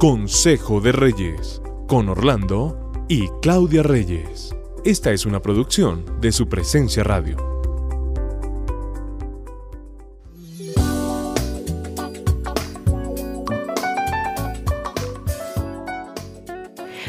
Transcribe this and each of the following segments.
Consejo de Reyes, con Orlando y Claudia Reyes. Esta es una producción de su presencia radio.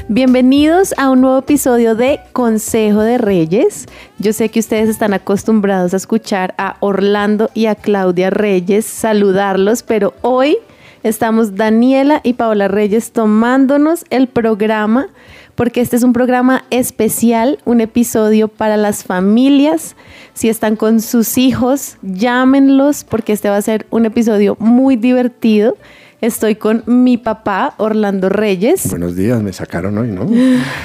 Bienvenidos a un nuevo episodio de Consejo de Reyes. Yo sé que ustedes están acostumbrados a escuchar a Orlando y a Claudia Reyes saludarlos, pero hoy estamos Daniela y Paola Reyes tomándonos el programa porque este es un programa especial, un episodio para las familias. Si están con sus hijos, llámenlos porque este va a ser un episodio muy divertido. Estoy con mi papá, Orlando Reyes. Buenos días, me sacaron hoy, ¿no?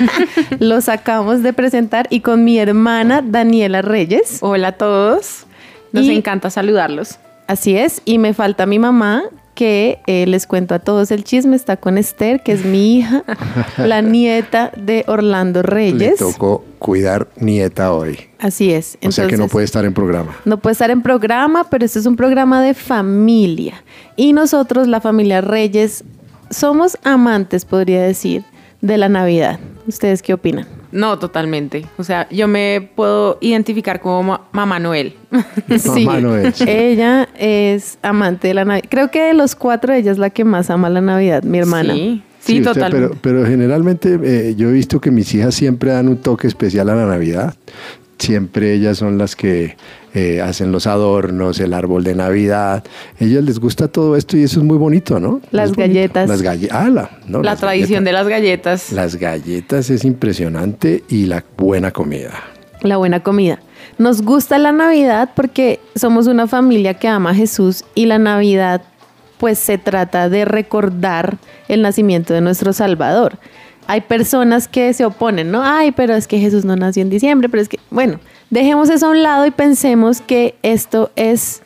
Lo sacamos de presentar y con mi hermana, Daniela Reyes. Hola a todos. Nos encanta saludarlos. Así es. Y me falta mi mamá, que eh, les cuento a todos el chisme, está con Esther, que es mi hija, la nieta de Orlando Reyes. Le tocó cuidar nieta hoy. Así es. o sea que no puede estar en programa. No puede estar en programa, pero este es un programa de familia. Y nosotros, la familia Reyes, somos amantes, podría decir, de la Navidad. ¿Ustedes qué opinan? No, totalmente. O sea, yo me puedo identificar como Mamá Noel. sí, Mamá Noel. Ella es amante de la Navidad. Creo que de los cuatro ella es la que más ama la Navidad, mi hermana. Sí. Sí, totalmente. pero, generalmente eh, yo he visto que mis hijas siempre dan un toque especial a la Navidad siempre ellas son las que eh, hacen los adornos, el árbol de Navidad. A ellas les gusta todo esto y eso es muy bonito, ¿no? Las galletas. Las galletas. Ah, la, la tradición de las galletas. Las galletas es impresionante y la buena comida. La buena comida. Nos gusta la Navidad porque somos una familia que ama a Jesús y la Navidad pues se trata de recordar el nacimiento de nuestro Salvador hay personas que se oponen, ¿no? Ay, pero es que Jesús no nació en diciembre, pero es que, bueno, dejemos eso a un lado y pensemos que esto es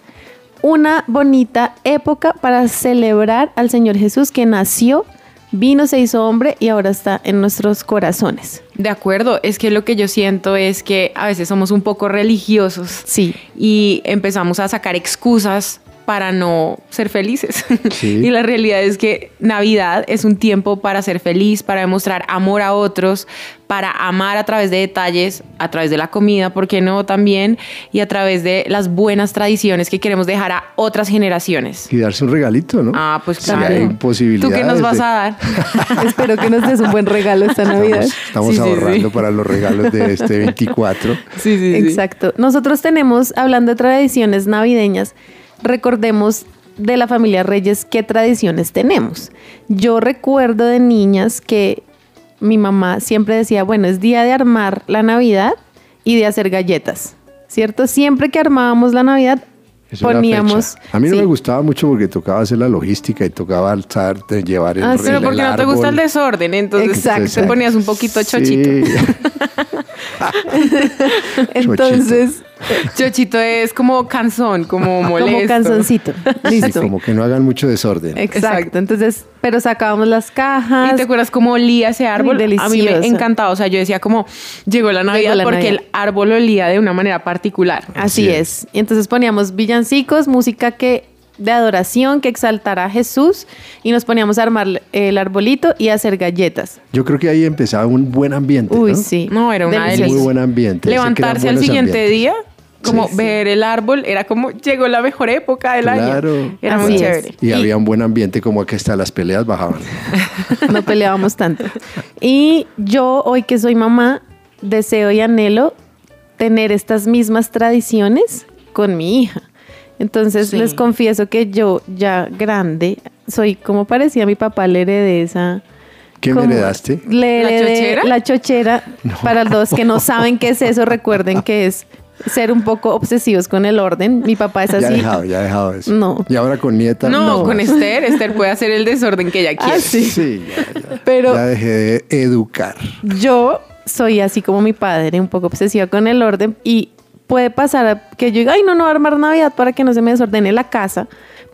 una bonita época para celebrar al Señor Jesús que nació, vino, se hizo hombre y ahora está en nuestros corazones. De acuerdo, es que lo que yo siento es que a veces somos un poco religiosos. Sí. Y empezamos a sacar excusas para no ser felices. y la realidad es que Navidad es un tiempo para ser feliz, para demostrar amor a otros, para amar a través de detalles, a través de la comida, ¿por qué no también? Y a través de las buenas tradiciones que queremos dejar a otras generaciones. Y darse un regalito, ¿no? Ah, pues claro. hay posibilidades. ¿Tú qué nos vas a dar? Espero que nos des un buen regalo esta Navidad. Estamos, ahorrando para los regalos de este 24. Sí, sí, Exacto. Nosotros tenemos, hablando de tradiciones navideñas, recordemos de la familia Reyes qué tradiciones tenemos. Yo recuerdo de niñas que mi mamá siempre decía, bueno, es día de armar la Navidad y de hacer galletas, ¿cierto? Siempre que armábamos la Navidad poníamos... A mí no me gustaba mucho porque tocaba hacer la logística y tocaba alzar, llevar el ah, Pero porque no te gusta el desorden, entonces Exacto. te ponías un poquito chochito. entonces... Chochito es como canzón, como molesto. Como canzoncito. Listo. como que no hagan mucho desorden. Exacto. Entonces, pero sacábamos las cajas. ¿Y te acuerdas cómo olía ese árbol? Delicioso. A mí me encantaba. O sea, yo decía como, llegó la Navidad porque el árbol olía de una manera particular. Así, es. Y entonces poníamos villancicos, música que de adoración que exaltara a Jesús y nos poníamos a armar el arbolito y a hacer galletas. Yo creo que ahí empezaba un buen ambiente. Uy, sí. No, era una Muy buen ambiente. Levantarse al siguiente día como ver el árbol, era como llegó la mejor época del año. Era muy chévere. Y, había un buen ambiente como que hasta las peleas bajaban. no peleábamos tanto. Y yo hoy que soy mamá, deseo y anhelo tener estas mismas tradiciones con mi hija. Entonces les confieso que yo ya grande, soy como parecía mi papá, le heredé esa... ¿Qué me heredaste? Le ¿La chochera? La chochera. Para los que no saben qué es eso, recuerden que es ser un poco obsesivos con el orden. Mi papá es así. Ya ha dejado, ya ha dejado eso. No. Y ahora con nieta. No, con Esther. Esther puede hacer el desorden que ella ah, quiere. sí. sí ya, Pero ya dejé de educar. Yo soy así como mi padre, un poco obsesiva con el orden y puede pasar que yo diga, ay, no, no voy a armar Navidad para que no se me desordene la casa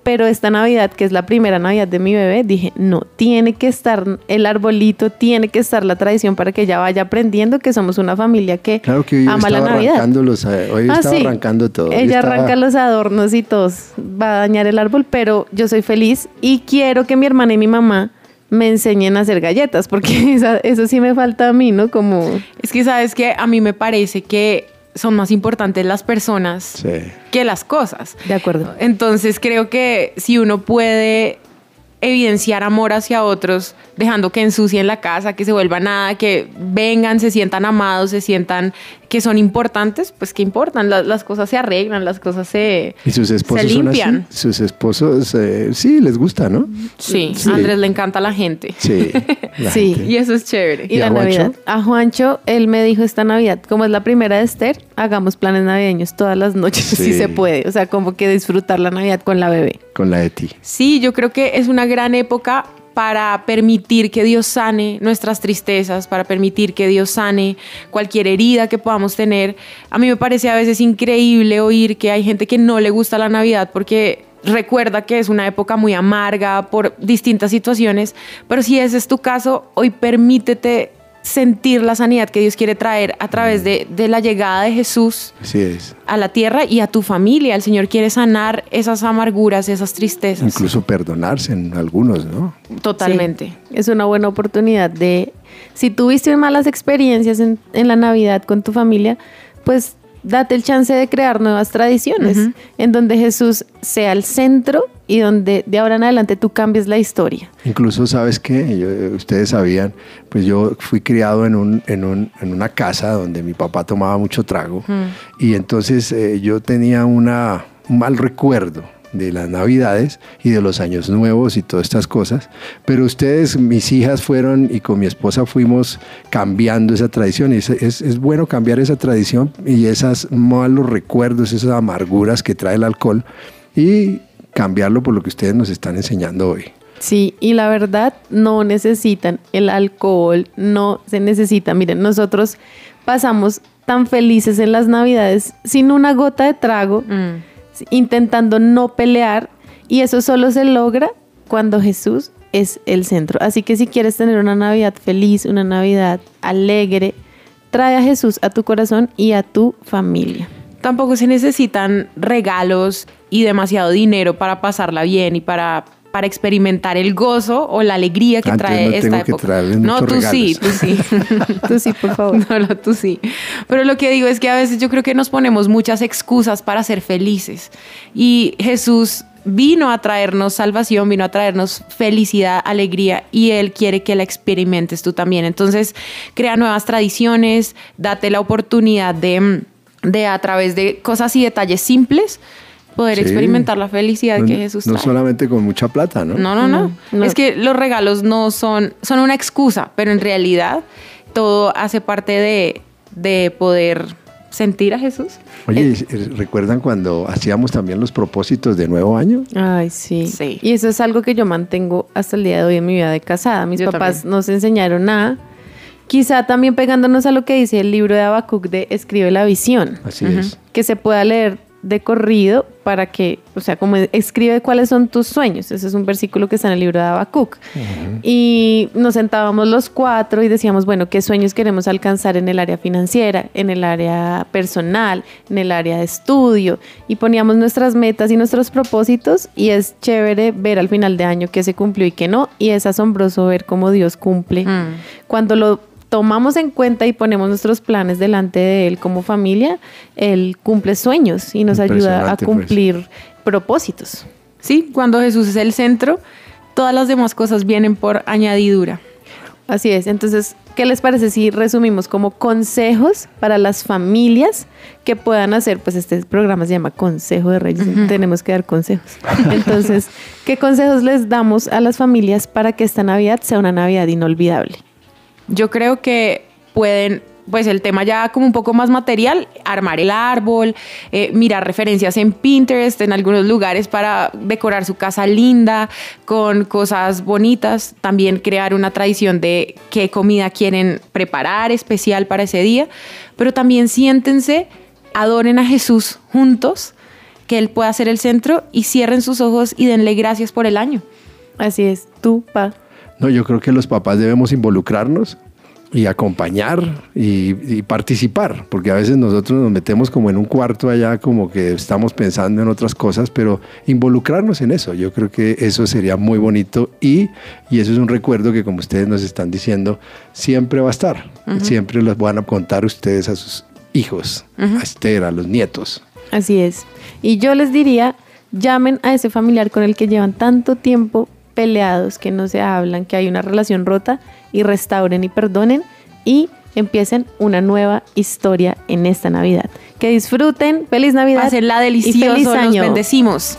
pero esta Navidad, que es la primera Navidad de mi bebé, dije, no, tiene que estar el arbolito, tiene que estar la tradición para que ella vaya aprendiendo que somos una familia que, claro que hoy ama la Navidad. Los, hoy ah, estaba arrancando todo. Ella arranca los adornos y todos, va a dañar el árbol, pero yo soy feliz y quiero que mi hermana y mi mamá me enseñen a hacer galletas, porque eso sí me falta a mí, ¿no? Como... Es que sabes que a mí me parece que son más importantes las personas que las cosas. De acuerdo. Entonces creo que si uno puede evidenciar amor hacia otros, dejando que ensucien la casa, que se vuelva nada, que vengan, se sientan amados, se sientan que son importantes, pues que importan, las, cosas se arreglan, las cosas se, ¿Y sus esposos limpian. Sus esposos, eh, sí, les gusta, ¿no? Sí, a Andrés le encanta la gente. Sí, sí. y eso es chévere. Y, la Navidad. A Juancho, él me dijo esta Navidad, como es la primera de Esther, hagamos planes navideños todas las noches, si se puede. O sea, como que disfrutar la Navidad con la bebé. Con la de ti. Sí, yo creo que es una gran época para permitir que Dios sane nuestras tristezas, para permitir que Dios sane cualquier herida que podamos tener. A mí me parece a veces increíble oír que hay gente que no le gusta la Navidad porque recuerda que es una época muy amarga por distintas situaciones, pero si ese es tu caso, hoy permítete sentir la sanidad que Dios quiere traer a través de, la llegada de Jesús a la tierra y a tu familia. El Señor quiere sanar esas amarguras, esas tristezas. Incluso perdonarse en algunos, ¿no? Totalmente. Es una buena oportunidad de, si tuviste malas experiencias en, en la Navidad con tu familia, pues date el chance de crear nuevas tradiciones en donde Jesús sea el centro y donde de ahora en adelante tú cambies la historia. Incluso, ¿sabes qué? ustedes sabían, pues yo fui criado en, un, en, un, en una casa donde mi papá tomaba mucho trago y entonces eh, yo tenía una, un mal recuerdo de las navidades y de los años nuevos y todas estas cosas. Pero ustedes, mis hijas fueron y con mi esposa fuimos cambiando esa tradición. Y es, es, bueno cambiar esa tradición y esos malos recuerdos, esas amarguras que trae el alcohol y cambiarlo por lo que ustedes nos están enseñando hoy. Sí, y la verdad no necesitan el alcohol, no se necesita. Miren, nosotros pasamos tan felices en las navidades sin una gota de trago. Mm intentando no pelear y eso solo se logra cuando Jesús es el centro. Así que si quieres tener una Navidad feliz, una Navidad alegre, trae a Jesús a tu corazón y a tu familia. Tampoco se necesitan regalos y demasiado dinero para pasarla bien y para para experimentar el gozo o la alegría que trae esta época. no, tú sí, tú sí. tú sí, por favor. No, no, tú sí. Pero lo que digo es que a veces yo creo que nos ponemos muchas excusas para ser felices. Y Jesús vino a traernos salvación, vino a traernos felicidad, alegría y Él quiere que la experimentes tú también. Entonces, crea nuevas tradiciones, date la oportunidad de, de a través de cosas y detalles simples, poder experimentar la felicidad que Jesús trae. No solamente con mucha plata, ¿no? No, no, no, Es que los regalos no son, son una excusa, pero en realidad todo hace parte de, de poder sentir a Jesús. Oye, eh, ¿recuerdan cuando hacíamos también los propósitos de nuevo año? Ay, sí. sí. Y eso es algo que yo mantengo hasta el día de hoy en mi vida de casada. Mis papás nos enseñaron nada. Quizá también pegándonos a lo que dice el libro de Habacuc de Escribe la visión. Así es. Que se pueda leer de corrido para que, o sea, como escribe cuáles son tus sueños. Ese es un versículo que está en el libro de Habacuc. Y nos sentábamos los cuatro y decíamos, bueno, ¿qué sueños queremos alcanzar en el área financiera, en el área personal, en el área de estudio? Y poníamos nuestras metas y nuestros propósitos y es chévere ver al final de año qué se cumplió y qué no. Y es asombroso ver cómo Dios cumple. Mm. Cuando lo tomamos en cuenta y ponemos nuestros planes delante de Él como familia, Él cumple sueños y nos ayuda a pues. cumplir propósitos. Sí, cuando Jesús es el centro, todas las demás cosas vienen por añadidura. Así es, entonces, ¿qué les parece si resumimos como consejos para las familias que puedan hacer? Pues este programa se llama Consejo de Reyes, tenemos que dar consejos. Entonces, ¿qué consejos les damos a las familias para que esta Navidad sea una Navidad inolvidable? Yo creo que pueden pues el tema ya como un poco más material, armar el árbol, eh, mirar referencias en Pinterest, en algunos lugares para decorar su casa linda, con cosas bonitas, también crear una tradición de qué comida quieren preparar especial para ese día, pero también siéntense, adoren a Jesús juntos, que Él pueda ser el centro y cierren sus ojos y denle gracias por el año. Así es, tú, pa. No, yo creo que los papás debemos involucrarnos y acompañar y, participar, porque a veces nosotros nos metemos como en un cuarto allá, como que estamos pensando en otras cosas, pero involucrarnos en eso, yo creo que eso sería muy bonito y, y eso es un recuerdo que como ustedes nos están diciendo, siempre va a estar, siempre los van a contar ustedes a sus hijos, a Esther, a los nietos. Así es. Y yo les diría, llamen a ese familiar con el que llevan tanto tiempo peleados, que no se hablan, que hay una relación rota y restauren y perdonen y empiecen una nueva historia en esta Navidad. Que disfruten, feliz Navidad. la delicioso, y feliz año. bendecimos.